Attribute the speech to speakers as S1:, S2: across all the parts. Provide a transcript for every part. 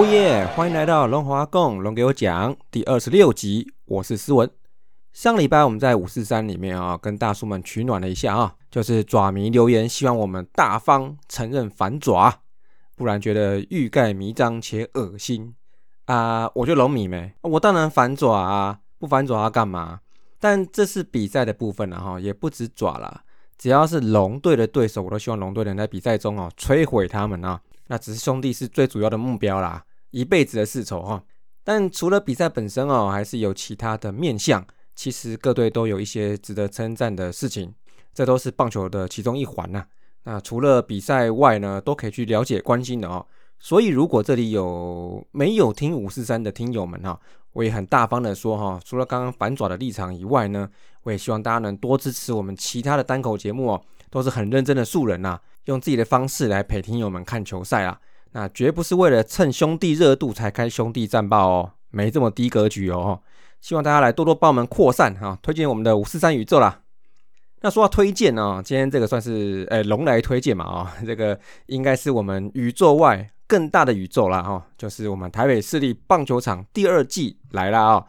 S1: 哦耶！欢迎来到龙华共龙给我讲第二十六集，我是思文。上礼拜我们在五四三里面啊，跟大叔们取暖了一下啊，就是爪迷留言希望我们大方承认反爪，不然觉得欲盖弥彰且恶心啊。我就龙迷没，我当然反爪啊，不反爪要干嘛？但这是比赛的部分了哈，也不止爪了，只要是龙队的对手，我都希望龙队能在比赛中哦摧毁他们啊。那只是兄弟是最主要的目标啦，一辈子的世仇哈。但除了比赛本身哦，还是有其他的面向。其实各队都有一些值得称赞的事情，这都是棒球的其中一环呐。那除了比赛外呢，都可以去了解关心的哦。所以如果这里有没有听五四三的听友们哈，我也很大方的说哈，除了刚刚反爪的立场以外呢，我也希望大家能多支持我们其他的单口节目哦，都是很认真的素人呐，用自己的方式来陪听友们看球赛啊。那绝不是为了蹭兄弟热度才开兄弟战报哦，没这么低格局哦。希望大家来多多帮我们扩散哈，推荐我们的五四三宇宙啦。那说到推荐呢，今天这个算是诶龙来推荐嘛啊，这个应该是我们宇宙外更大的宇宙啦哈，就是我们台北市立棒球场第二季来了啊。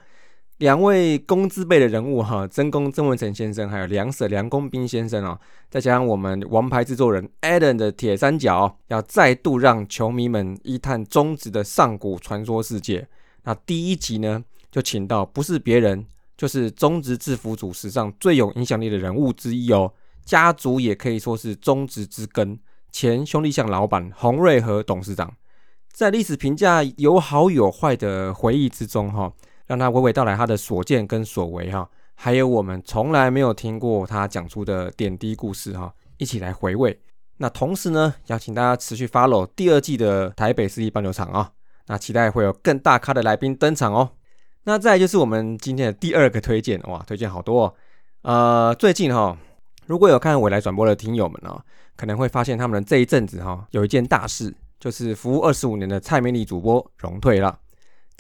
S1: 两位公资辈的人物哈，曾公曾文成先生，还有梁舍梁公斌先生哦，再加上我们王牌制作人 Adam 的铁三角，要再度让球迷们一探中职的上古传说世界。那第一集呢？就请到不是别人，就是中职制服组史上最有影响力的人物之一哦，家族也可以说是中职之根，前兄弟象老板洪瑞和董事长，在历史评价有好有坏的回忆之中哈，让他娓娓道来他的所见跟所为哈，还有我们从来没有听过他讲出的点滴故事哈，一起来回味。那同时呢，邀请大家持续 follow 第二季的台北市立棒球场啊，那期待会有更大咖的来宾登场哦。那再就是我们今天的第二个推荐哇，推荐好多哦。呃，最近哈，如果有看未来转播的听友们哦，可能会发现他们这一阵子哈，有一件大事，就是服务二十五年的蔡美丽主播荣退了。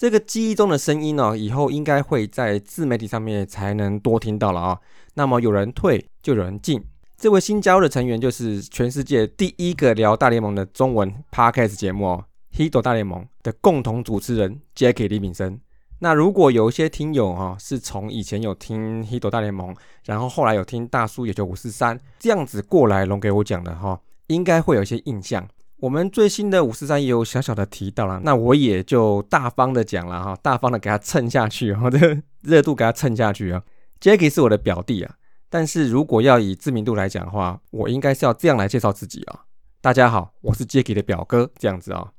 S1: 这个记忆中的声音呢，以后应该会在自媒体上面才能多听到了啊。那么有人退就有人进，这位新加入的成员就是全世界第一个聊大联盟的中文 podcast 节目哦，《h i t 大联盟》的共同主持人 Jackie 李敏生。那如果有一些听友哈，是从以前有听《h i t 大联盟》，然后后来有听大叔也就五四三这样子过来龙给我讲的哈，应该会有一些印象。我们最新的五四三也有小小的提到了，那我也就大方的讲了哈，大方的给他蹭下去哈，这个热度给他蹭下去啊。Jacky 是我的表弟啊，但是如果要以知名度来讲的话，我应该是要这样来介绍自己啊。大家好，我是 Jacky 的表哥，这样子啊。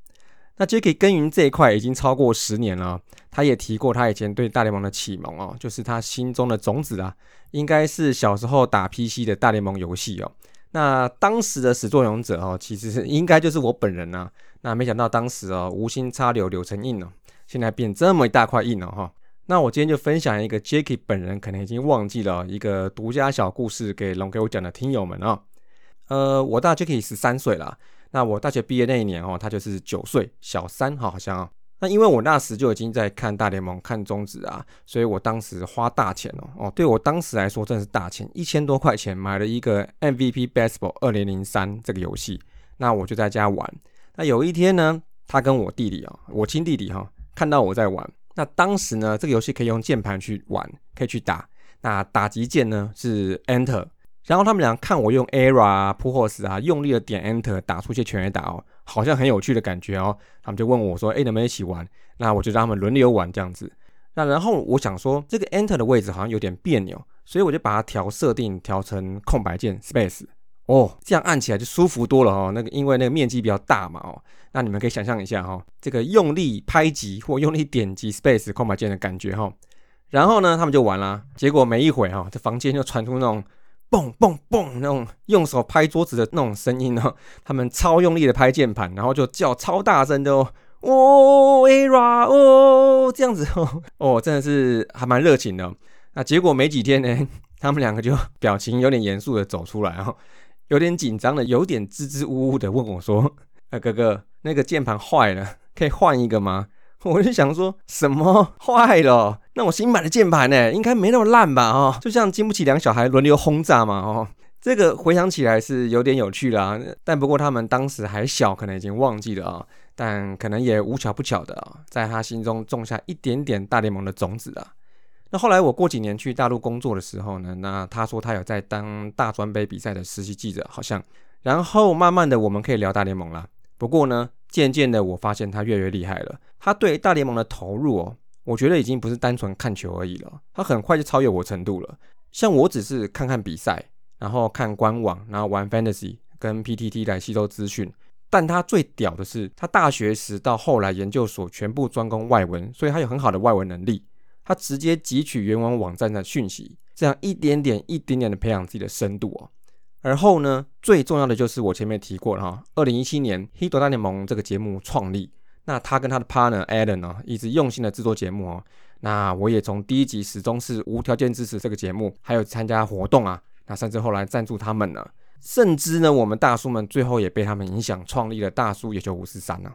S1: 那 Jacky 耕耘这一块已经超过十年了。他也提过他以前对大联盟的启蒙哦，就是他心中的种子啊，应该是小时候打 PC 的大联盟游戏哦。那当时的始作俑者哦，其实是应该就是我本人呐。那没想到当时哦，无心插柳柳成荫了，现在变这么一大块硬了哈。那我今天就分享一个 Jacky 本人可能已经忘记了一个独家小故事给龙给我讲的听友们啊。呃，我大 Jacky 十三岁了。那我大学毕业那一年哦，他就是九岁，小三哈，好像。那因为我那时就已经在看大联盟、看中职啊，所以我当时花大钱哦哦，对我当时来说真的是大钱，一千多块钱买了一个 MVP Baseball 二零零三这个游戏。那我就在家玩。那有一天呢，他跟我弟弟啊，我亲弟弟哈，看到我在玩。那当时呢，这个游戏可以用键盘去玩，可以去打。那打击键呢是 Enter。然后他们俩看我用 ERA 啊、p u h o s 啊，用力的点 Enter，打出一些全垒打哦，好像很有趣的感觉哦。他们就问我说：“哎，能不能一起玩？”那我就让他们轮流玩这样子。那然后我想说，这个 Enter 的位置好像有点别扭，所以我就把它调设定调成空白键 Space。哦，这样按起来就舒服多了哦。那个因为那个面积比较大嘛哦。那你们可以想象一下哈，这个用力拍击或用力点击 Space 空白键的感觉哈。然后呢，他们就玩啦。结果没一会哈，这房间就传出那种。蹦蹦蹦那种用手拍桌子的那种声音哦，他们超用力的拍键盘，然后就叫超大声的哦，哦，era 哦，这样子哦，哦，真的是还蛮热情的。那结果没几天呢，他们两个就表情有点严肃的走出来哦，有点紧张的，有点支支吾吾的问我说：“啊，哥哥，那个键盘坏了，可以换一个吗？”我就想说什么坏了？那我新买的键盘呢，应该没那么烂吧？哦，就像经不起两小孩轮流轰炸嘛？哦，这个回想起来是有点有趣的啊。但不过他们当时还小，可能已经忘记了啊。但可能也无巧不巧的啊，在他心中种下一点点大联盟的种子啊。那后来我过几年去大陆工作的时候呢，那他说他有在当大专杯比赛的实习记者，好像。然后慢慢的我们可以聊大联盟了。不过呢，渐渐的我发现他越来越厉害了。他对大联盟的投入哦，我觉得已经不是单纯看球而已了。他很快就超越我程度了。像我只是看看比赛，然后看官网，然后玩 Fantasy 跟 PTT 来吸收资讯。但他最屌的是，他大学时到后来研究所全部专攻外文，所以他有很好的外文能力。他直接汲取原文网站的讯息，这样一点点、一点点的培养自己的深度哦。而后呢，最重要的就是我前面提过了哈，二零一七年《h i t 大联盟》这个节目创立，那他跟他的 partner Adam 呢，一直用心的制作节目哦。那我也从第一集始终是无条件支持这个节目，还有参加活动啊，那甚至后来赞助他们呢，甚至呢，我们大叔们最后也被他们影响，创立了大叔也就五十三呢。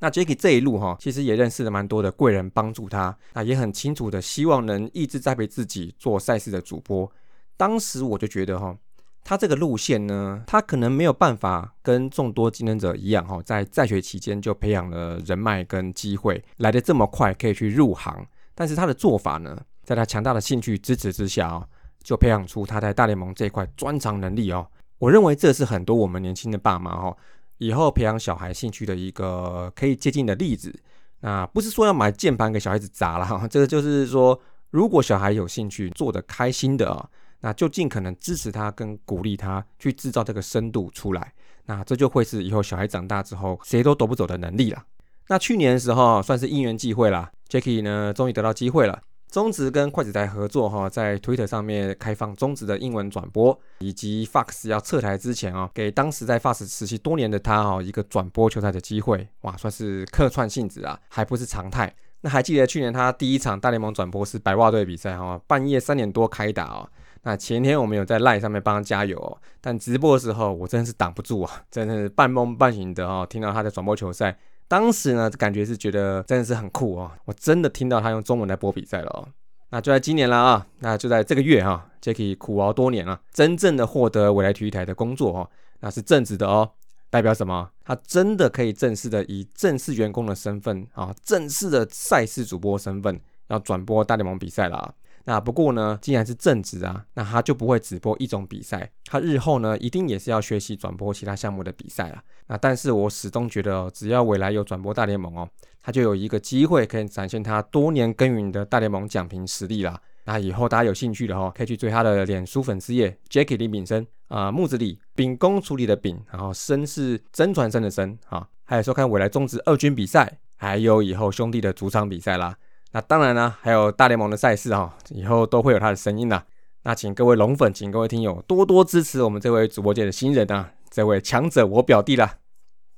S1: 那 Jacky 这一路哈，其实也认识了蛮多的贵人帮助他，那也很清楚的希望能一直栽培自己做赛事的主播。当时我就觉得哈。他这个路线呢，他可能没有办法跟众多竞争者一样，哈，在在学期间就培养了人脉跟机会，来的这么快可以去入行。但是他的做法呢，在他强大的兴趣支持之下哦，就培养出他在大联盟这一块专长能力哦。我认为这是很多我们年轻的爸妈哈，以后培养小孩兴趣的一个可以接近的例子。那不是说要买键盘给小孩子砸了哈，这个就是说，如果小孩有兴趣，做的开心的啊。那就尽可能支持他跟鼓励他去制造这个深度出来，那这就会是以后小孩长大之后谁都夺不走的能力了。那去年的时候算是因缘际会啦 j a c k i e 呢终于得到机会了。中职跟快子台合作哈，在 Twitter 上面开放中职的英文转播，以及 Fox 要撤台之前啊，给当时在 Fox 实习多年的他哈一个转播球赛的机会，哇，算是客串性质啊，还不是常态。那还记得去年他第一场大联盟转播是白袜队比赛哈，半夜三点多开打哦。那前天我们有在 Line 上面帮他加油哦，但直播的时候我真的是挡不住啊，真的是半梦半醒的哦，听到他在转播球赛，当时呢感觉是觉得真的是很酷哦，我真的听到他用中文来播比赛了哦。那就在今年了啊，那就在这个月哈，Jacky 苦熬多年了，真正的获得未来体育台的工作哦，那是正职的哦，代表什么？他真的可以正式的以正式员工的身份啊，正式的赛事主播身份要转播大联盟比赛了。啊那不过呢，既然是正职啊，那他就不会只播一种比赛，他日后呢一定也是要学习转播其他项目的比赛了。那但是我始终觉得哦，只要未来有转播大联盟哦，他就有一个机会可以展现他多年耕耘的大联盟奖评实力啦。那以后大家有兴趣的话，可以去追他的脸书粉丝页，Jacky 李炳生啊，木子李秉公处理的秉，然后生是真传生的生啊，还有收看未来中职二军比赛，还有以后兄弟的主场比赛啦。那当然呢，还有大联盟的赛事哈，以后都会有他的声音呐。那请各位龙粉，请各位听友多多支持我们这位主播界的新人啊，这位强者我表弟啦。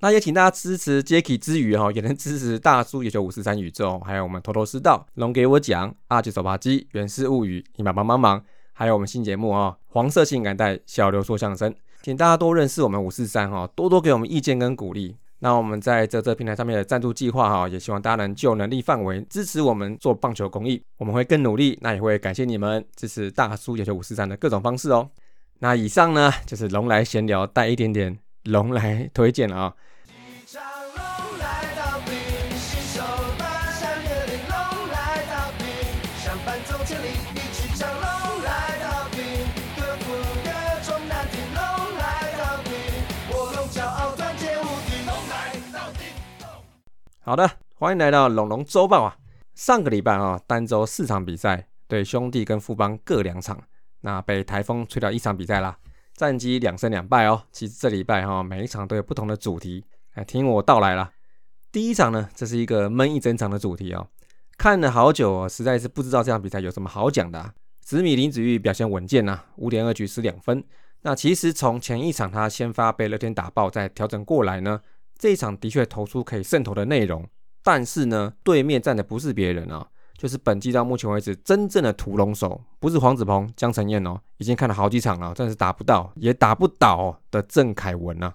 S1: 那也请大家支持 Jacky 之余哈，也能支持大叔也就五四三宇宙，还有我们头头是道龙给我讲阿吉手扒鸡原氏物语，你们帮帮忙，还有我们新节目啊，黄色性感带小刘说相声，请大家多认识我们五四三哈，多多给我们意见跟鼓励。那我们在这这平台上面的赞助计划哈，也希望大家能就能力范围支持我们做棒球公益，我们会更努力。那也会感谢你们支持大叔野球五四三的各种方式哦。那以上呢就是龙来闲聊带一点点龙来推荐了啊。好的，欢迎来到龙龙周报啊！上个礼拜啊，单周四场比赛，对兄弟跟富邦各两场，那被台风吹掉一场比赛啦，战绩两胜两败哦。其实这礼拜哈，每一场都有不同的主题，来听我道来啦。第一场呢，这是一个闷一整场的主题哦，看了好久，实在是不知道这场比赛有什么好讲的。紫米林子玉表现稳健呐，五点二局失两分。那其实从前一场他先发被乐天打爆，再调整过来呢。这一场的确投出可以渗透的内容，但是呢，对面站的不是别人啊，就是本季到目前为止真正的屠龙手，不是黄子鹏、江承彦哦，已经看了好几场了，但是打不到，也打不倒的郑凯文啊。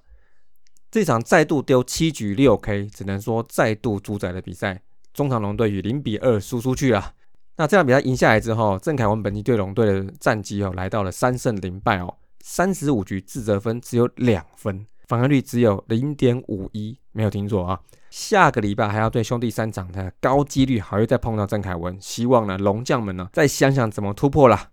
S1: 这场再度丢七局六 K，只能说再度主宰了比赛。中长龙队以零比二输出去了。那这场比赛赢下来之后，郑凯文本季对龙队的战绩哦，来到了三胜零败哦，三十五局自责分只有两分。防御率只有零点五一，没有听错啊。下个礼拜还要对兄弟三场的高几率还会再碰到郑凯文，希望呢龙将们呢再想想怎么突破啦。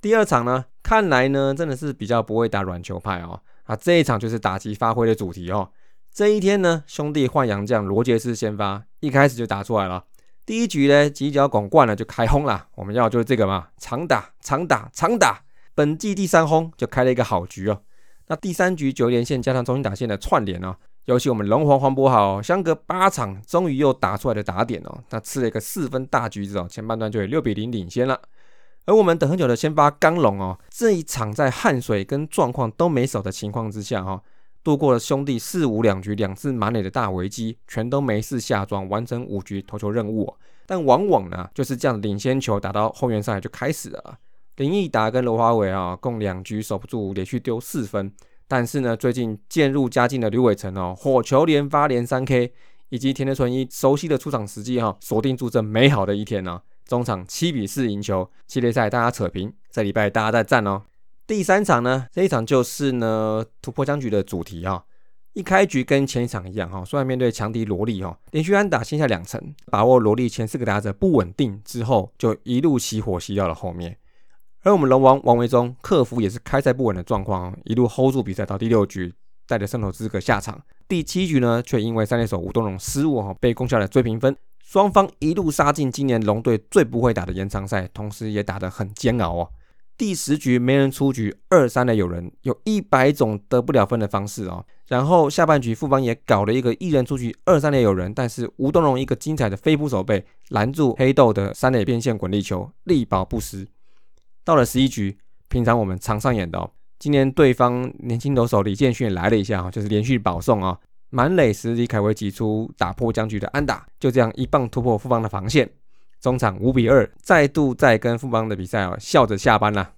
S1: 第二场呢，看来呢真的是比较不会打软球派哦。啊，这一场就是打击发挥的主题哦。这一天呢，兄弟换洋将罗杰斯先发，一开始就打出来了。第一局呢，几脚拱惯了就开轰了。我们要就是这个嘛，长打长打长打。本季第三轰就开了一个好局哦。那第三局九连线加上中心打线的串联哦，尤其我们龙皇黄博豪相隔八场终于又打出来的打点哦，那吃了一个四分大橘子哦，前半段就有六比零领先了。而我们等很久的先发刚龙哦，这一场在汗水跟状况都没守的情况之下哈，度过了兄弟四五两局两次满垒的大危机，全都没事下庄完成五局投球任务。但往往呢，就是这样领先球打到后援上来就开始了。林毅达跟罗华伟啊，共两局守不住，连续丢四分。但是呢，最近渐入佳境的刘伟成哦，火球连发连三 K，以及田德纯一熟悉的出场时机哈，锁定住这美好的一天呢。中场七比四赢球，系列赛大家扯平。这礼拜大家在战哦。第三场呢，这一场就是呢突破僵局的主题啊。一开局跟前一场一样哈，虽然面对强敌罗莉哈，连续安打先下两层，把握罗莉前四个打者不稳定之后，就一路熄火吸到了后面。而我们龙王王维忠克服也是开赛不稳的状况，一路 hold 住比赛到第六局，带着胜投资格下场。第七局呢，却因为三垒手吴东荣失误哈，被攻下了追平分。双方一路杀进今年龙队最不会打的延长赛，同时也打得很煎熬哦。第十局没人出局，二三的有人有一百种得不了分的方式哦。然后下半局富邦也搞了一个一人出局，二三垒有人，但是吴东荣一个精彩的飞扑手背拦住黑豆的三垒变线滚地球，力保不失。到了十一局，平常我们常上演的哦，今年对方年轻投手李建勋来了一下啊就是连续保送啊。满垒时，李凯威挤出打破僵局的安打，就这样一棒突破富邦的防线。中场五比二，再度再跟富邦的比赛哦，笑着下班了。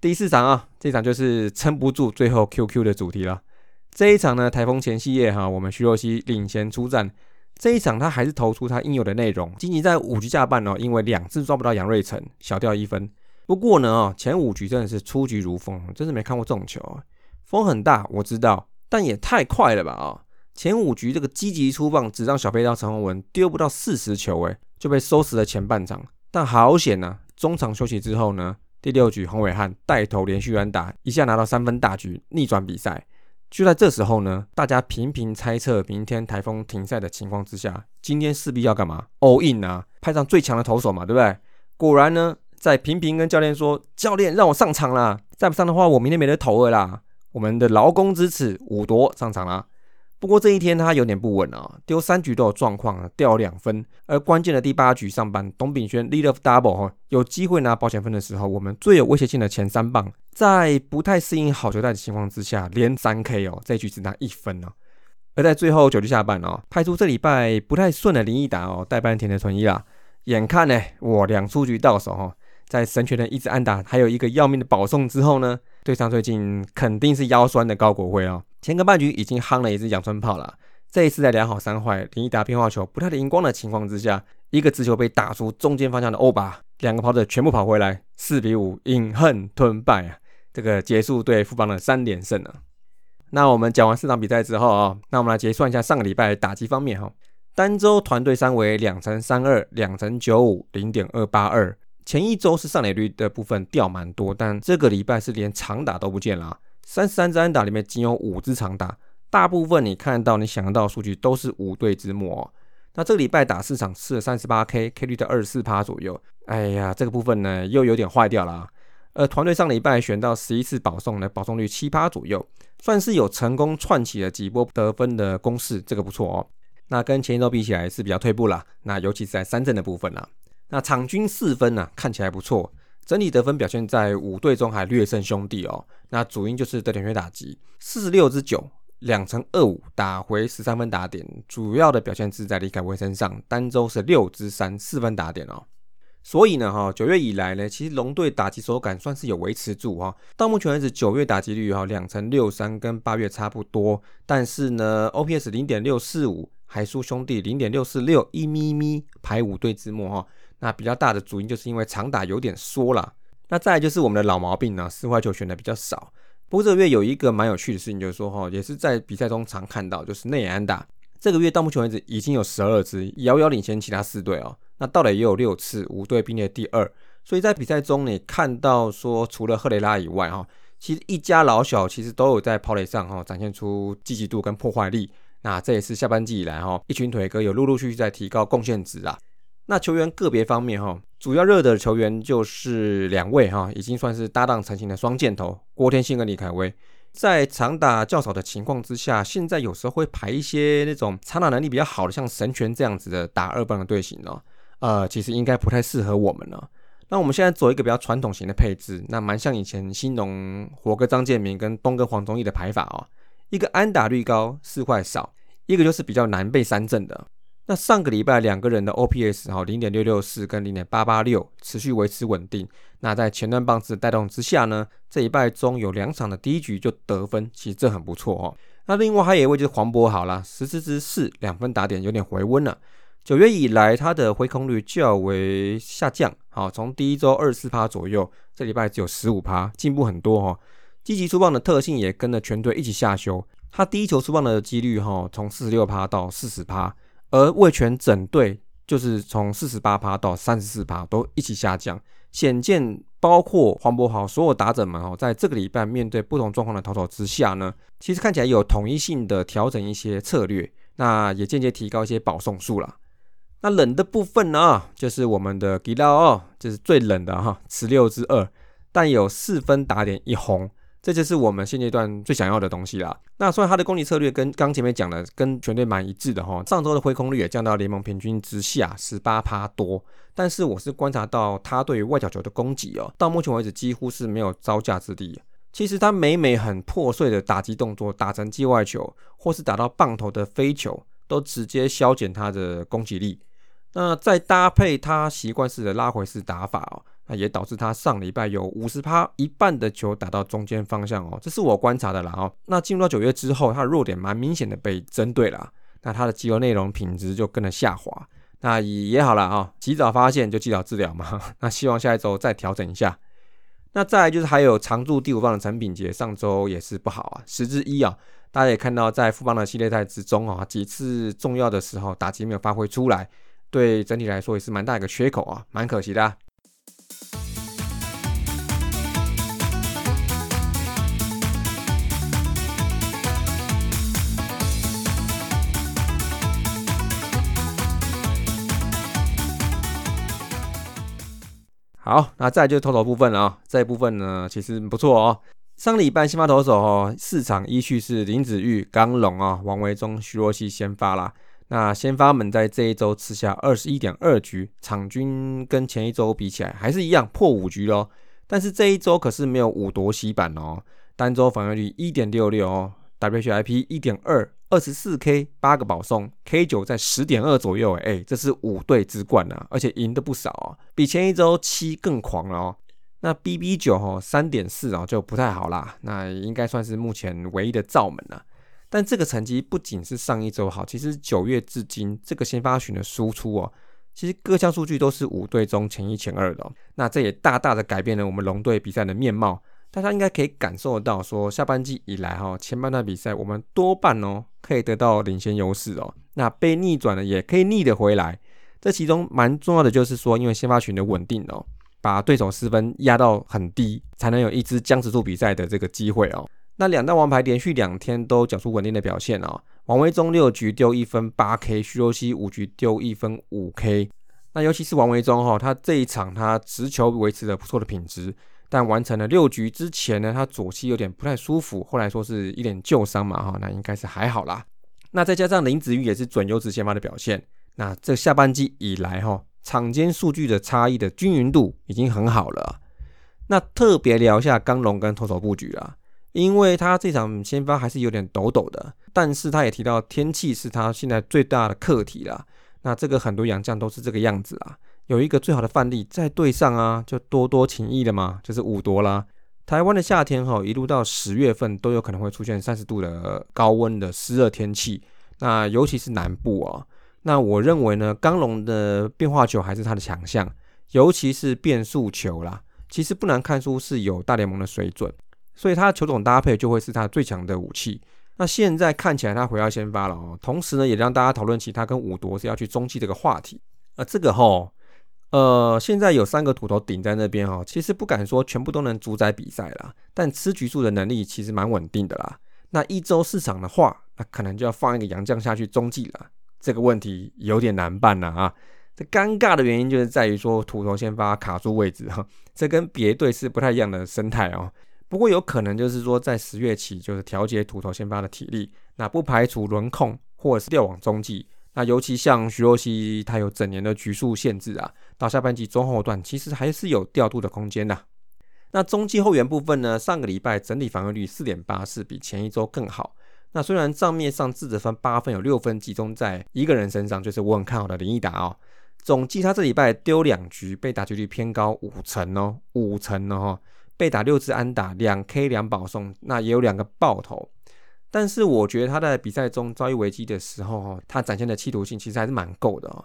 S1: 第四场啊，这场就是撑不住，最后 QQ 的主题了。这一场呢，台风前夕夜哈，我们徐若曦领衔出战。这一场他还是投出他应有的内容，仅仅在五局下半哦，因为两次抓不到杨瑞成，小掉一分。不过呢，哦，前五局真的是出局如风，真是没看过这种球啊！风很大，我知道，但也太快了吧啊！前五局这个积极出棒，只让小飞刀陈宏文丢不到四十球，诶，就被收拾了前半场。但好险呐，中场休息之后呢，第六局洪伟汉带头连续安打，一下拿到三分大局，逆转比赛。就在这时候呢，大家频频猜测明天台风停赛的情况之下，今天势必要干嘛？all in 啊，派上最强的投手嘛，对不对？果然呢，在频频跟教练说，教练让我上场啦，再不上的话，我明天没得投了啦。我们的劳工之耻五夺上场啦。不过这一天他有点不稳啊，丢三局都有状况，掉两分。而关键的第八局上班，董炳轩 lead of double 哈，有机会拿保险分的时候，我们最有威胁性的前三棒，在不太适应好球带的情况之下，连三 K 哦，这一局只拿一分哦。而在最后九局下半哦，派出这礼拜不太顺的林毅达哦，代班田的纯一啦，眼看呢，我两出局到手哈，在神权的一直安打，还有一个要命的保送之后呢，对上最近肯定是腰酸的高国辉哦。前个半局已经夯了一支阳春炮了，这一次在良好三坏、林一达变化球不太灵光的情况之下，一个直球被打出中间方向的欧巴，两个跑者全部跑回来，四比五饮恨吞败啊！这个结束对富邦的三连胜啊。那我们讲完四场比赛之后啊，那我们来结算一下上个礼拜打击方面哈，单周团队三围两成三二、两成九五、零点二八二，前一周是上垒率的部分掉蛮多，但这个礼拜是连长打都不见了。三十三支安打里面仅有五支长打，大部分你看到、你想得到数据都是五队之末哦。那这个礼拜打四场，吃了三十八 K，K 率在二十四趴左右。哎呀，这个部分呢又有点坏掉了。啊呃，团队上礼拜选到十一次保送呢，保送率七趴左右，算是有成功串起了几波得分的攻势，这个不错哦。那跟前一周比起来是比较退步了，那尤其是在三振的部分啦。那场均四分呢，看起来不错。整体得分表现在五队中还略胜兄弟哦。那主因就是得点圈打击，四十六之九，两成二五，打回十三分打点。主要的表现是在李凯威身上，单周是六之三，四分打点哦。所以呢，哈，九月以来呢，其实龙队打击手感算是有维持住哈。到目前为止，九月打击率哈两成六三，跟八月差不多。但是呢，OPS 零点六四五，还输兄弟零点六四六，一咪咪排五队之末哈。那比较大的主因就是因为长打有点缩了，那再就是我们的老毛病呢，四坏球选的比较少。不过这个月有一个蛮有趣的事情，就是说哈，也是在比赛中常看到，就是内安打。这个月到目前为止已经有十二支，遥遥领先其他四队哦。那到了也有六次，五队并列第二。所以在比赛中，你看到说，除了赫雷拉以外哈，其实一家老小其实都有在跑垒上哈展现出积极度跟破坏力。那这也是下半季以来哈，一群腿哥有陆陆续续在提高贡献值啊。那球员个别方面哈，主要热的球员就是两位哈，已经算是搭档成型的双箭头郭天信跟李凯威。在长打较少的情况之下，现在有时候会排一些那种长打能力比较好的，像神拳这样子的打二棒的队形哦。呃，其实应该不太适合我们了。那我们现在走一个比较传统型的配置，那蛮像以前新农火哥张建明跟东哥黄宗义的排法哦。一个安打率高，四块少，一个就是比较难被三振的。那上个礼拜两个人的 OPS 哈，零点六六四跟零点八八六持续维持稳定。那在前段棒子带动之下呢，这一拜中有两场的第一局就得分，其实这很不错哦。那另外还有一位就是黄渤好了，十四支四两分打点有点回温了。九月以来他的回空率较为下降，好，从第一周二十四趴左右，这礼拜只有十五趴，进步很多哈。积极出棒的特性也跟着全队一起下修，他第一球出棒的几率哈，从四十六趴到四十趴。而魏全整队就是从四十八趴到三十四趴都一起下降，显见包括黄渤豪所有打者们哦，在这个礼拜面对不同状况的投手之下呢，其实看起来有统一性的调整一些策略，那也间接提高一些保送数了。那冷的部分呢，就是我们的吉拉哦，就是最冷的哈，十六支二，但有四分打点一红。这就是我们现阶段最想要的东西啦。那虽然他的攻击策略跟刚前面讲的跟全队蛮一致的哈，上周的挥空率也降到联盟平均之下十八趴多，但是我是观察到他对于外角球的攻击哦，到目前为止几乎是没有招架之力。其实他每每很破碎的打击动作打成界外球，或是打到棒头的飞球，都直接削减他的攻击力。那再搭配他习惯式的拉回式打法哦。那也导致他上礼拜有五十趴一半的球打到中间方向哦，这是我观察的啦哦。那进入到九月之后，他的弱点蛮明显的被针对了，那他的肌肉内容品质就跟着下滑。那也好了啊，及早发现就及早治疗嘛。那希望下一周再调整一下。那再来就是还有常驻第五棒的陈炳杰，上周也是不好啊，十之一啊。大家也看到在副棒的系列赛之中啊，几次重要的时候打击没有发挥出来，对整体来说也是蛮大一个缺口啊，蛮可惜的。好，那再就是投手部分了啊。这一部分呢，其实不错哦。上礼拜新发投手哦，四场依序是林子玉、刚龙啊、王维忠、徐若曦先发啦。那先发们在这一周吃下二十一点二局，场均跟前一周比起来还是一样破五局咯。但是这一周可是没有五夺西板哦，单周防御率一点六六哦，WHIP 一点二。二十四 K 八个保送，K 九在十点二左右，哎，这是五队之冠啊，而且赢的不少啊，比前一周七更狂了哦。那 BB 九哦三点四啊就不太好啦，那应该算是目前唯一的罩门了。但这个成绩不仅是上一周好，其实九月至今这个先发群的输出哦，其实各项数据都是五队中前一前二的。那这也大大的改变了我们龙队比赛的面貌。大家应该可以感受得到，说下半季以来哈，前半段比赛我们多半哦可以得到领先优势哦，那被逆转了也可以逆得回来。这其中蛮重要的就是说，因为先发群的稳定哦，把对手失分压到很低，才能有一支僵持住比赛的这个机会哦。那两大王牌连续两天都缴出稳定的表现哦，王维忠六局丢一分八 K，徐若曦五局丢一分五 K。那尤其是王维忠哈，他这一场他直球维持了不错的品质。但完成了六局之前呢，他左膝有点不太舒服，后来说是一点旧伤嘛，哈，那应该是还好啦。那再加上林子玉也是准优质先发的表现，那这下半季以来哈，场间数据的差异的均匀度已经很好了。那特别聊一下刚龙跟投手布局啊，因为他这场先发还是有点抖抖的，但是他也提到天气是他现在最大的课题啦。那这个很多洋将都是这个样子啊。有一个最好的范例在队上啊，就多多情谊的嘛，就是五夺啦。台湾的夏天哈，一路到十月份都有可能会出现三十度的高温的湿热天气。那尤其是南部啊，那我认为呢，刚龙的变化球还是他的强项，尤其是变速球啦。其实不难看出是有大联盟的水准。所以他球种搭配就会是他最强的武器。那现在看起来他回到先发了哦，同时呢也让大家讨论起他跟五夺是要去中继这个话题。呃，这个哈，呃，现在有三个土头顶在那边哈，其实不敢说全部都能主宰比赛啦，但吃局数的能力其实蛮稳定的啦。那一周市场的话，那可能就要放一个洋将下去中继了。这个问题有点难办了啊。这尴尬的原因就是在于说土头先发卡住位置哈，这跟别队是不太一样的生态哦。不过有可能就是说，在十月起就是调节土头先发的体力，那不排除轮控或者是调往中继。那尤其像徐若曦，他有整年的局数限制啊，到下半季中后段其实还是有调度的空间的。那中继后援部分呢，上个礼拜整体防御率四点八四，比前一周更好。那虽然账面上自责分八分，有六分集中在一个人身上，就是我很看好的林毅达哦。总计他这礼拜丢两局，被打击率偏高五成哦，五成哦。被打六次安打，两 K 两保送，那也有两个爆头。但是我觉得他在比赛中遭遇危机的时候，哈，他展现的企图性其实还是蛮够的啊。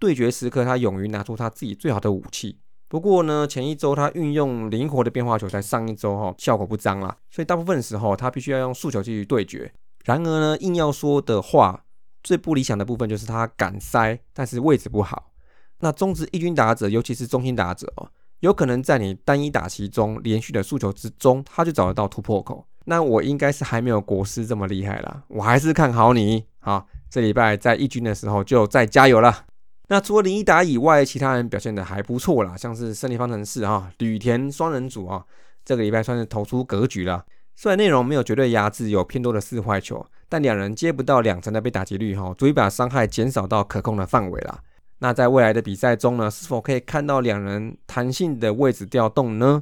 S1: 对决时刻，他勇于拿出他自己最好的武器。不过呢，前一周他运用灵活的变化球，在上一周哈效果不彰啦，所以大部分时候他必须要用速球去对决。然而呢，硬要说的话，最不理想的部分就是他敢塞，但是位置不好。那中职一军打者，尤其是中心打者哦。有可能在你单一打击中连续的诉求之中，他就找得到突破口。那我应该是还没有国师这么厉害啦，我还是看好你。好，这礼拜在一军的时候就再加油了。那除了林一达以外，其他人表现的还不错啦，像是胜利方程式哈、吕田双人组啊，这个礼拜算是投出格局了。虽然内容没有绝对压制，有偏多的四坏球，但两人接不到两成的被打击率哈，足以把伤害减少到可控的范围了。那在未来的比赛中呢，是否可以看到两人弹性的位置调动呢？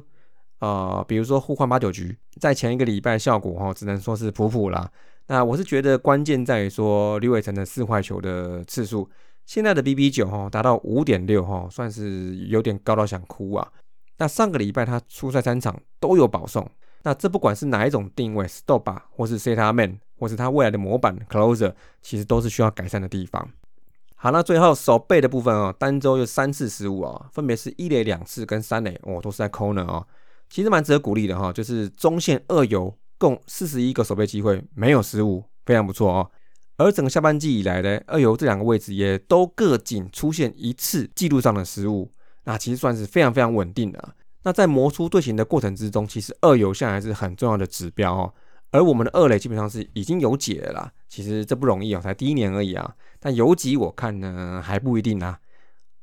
S1: 呃，比如说互换八九局，在前一个礼拜效果哈，只能说是普普啦。那我是觉得关键在于说吕伟成的四坏球的次数，现在的 BB 九哈达到五点六哈，算是有点高到想哭啊。那上个礼拜他出赛三场都有保送，那这不管是哪一种定位，Stop 或是 Set up Man，或是他未来的模板 Closer，其实都是需要改善的地方。好，那最后手背的部分哦，单周有三次失误哦，分别是一垒两次跟三垒哦，都是在 corner 哦，其实蛮值得鼓励的哈，就是中线二游共四十一个守备机会没有失误，非常不错哦。而整个下半季以来呢，二游这两个位置也都各仅出现一次记录上的失误，那其实算是非常非常稳定的。那在磨出队形的过程之中，其实二游现在还是很重要的指标哦。而我们的二垒基本上是已经有解了啦，其实这不容易哦，才第一年而已啊。但游击我看呢还不一定啊。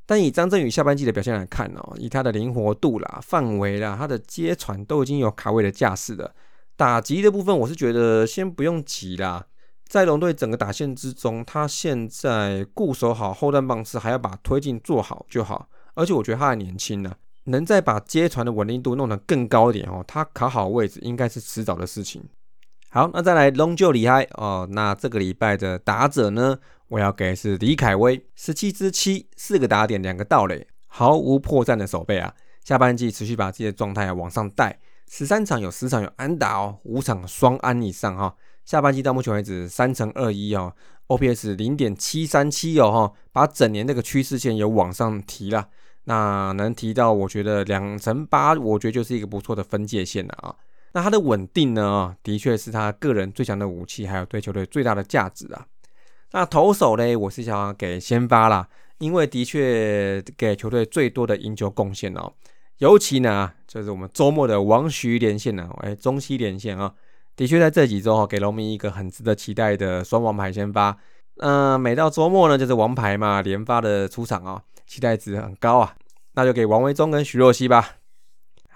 S1: 但以张振宇下半季的表现来看哦，以他的灵活度啦、范围啦、他的接传都已经有卡位的架势了。打击的部分我是觉得先不用急啦，在龙队整个打线之中，他现在固守好后段棒次，还要把推进做好就好。而且我觉得他还年轻呢，能再把接传的稳定度弄得更高一点哦，他卡好位置应该是迟早的事情。好，那再来龙就厉害哦。那这个礼拜的打者呢，我要给是李凯威，十七支七，四个打点，两个盗垒，毫无破绽的守备啊。下半季持续把自己的状态往上带，十三场有十场有安打哦，五场双安以上哈。下半季到目前为止三乘二一哦，OPS 零点七三七哦哈，把整年这个趋势线有往上提了。那能提到，我觉得两乘八，我觉得就是一个不错的分界线了啊。那他的稳定呢？的确是他个人最强的武器，还有对球队最大的价值啊。那投手呢？我是想要给先发啦，因为的确给球队最多的赢球贡献哦。尤其呢，就是我们周末的王徐连线呢，哎，中西连线啊，的确在这几周哈，给农民一个很值得期待的双王牌先发。嗯，每到周末呢，就是王牌嘛，连发的出场啊，期待值很高啊。那就给王维忠跟徐若曦吧。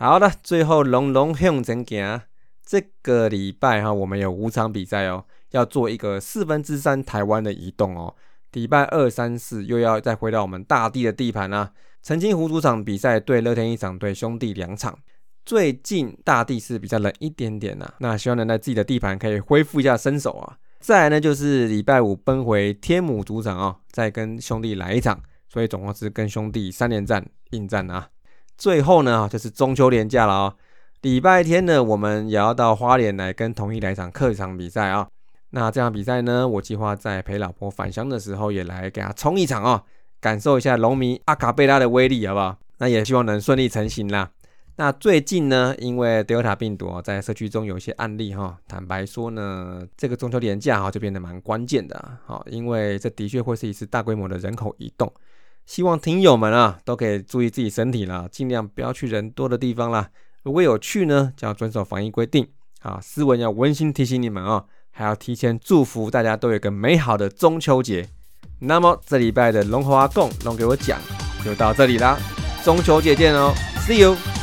S1: 好的，最后龙龙向前行。这个礼拜哈，我们有五场比赛哦，要做一个四分之三台湾的移动哦。礼拜二、三、四又要再回到我们大地的地盘啦。澄清湖主场比赛对乐天一场，对兄弟两场。最近大地是比较冷一点点呐，那希望能在自己的地盘可以恢复一下身手啊。再来呢，就是礼拜五奔回天母主场啊，再跟兄弟来一场，所以总共是跟兄弟三连战应战啊。最后呢，就是中秋连假了啊！礼拜天呢，我们也要到花莲来跟同一来一场客场比赛啊。那这场比赛呢，我计划在陪老婆返乡的时候也来给她冲一场啊，感受一下龙迷阿卡贝拉的威力，好不好？那也希望能顺利成行啦。那最近呢，因为德尔塔病毒在社区中有一些案例哈，坦白说呢，这个中秋连假哈就变得蛮关键的啊，因为这的确会是一次大规模的人口移动。希望听友们啊都可以注意自己身体啦，尽量不要去人多的地方啦。如果有去呢，就要遵守防疫规定啊。斯文要温馨提醒你们啊，还要提前祝福大家都有个美好的中秋节。那么这礼拜的龙华共龙给我讲就到这里啦，中秋节见哦，See you。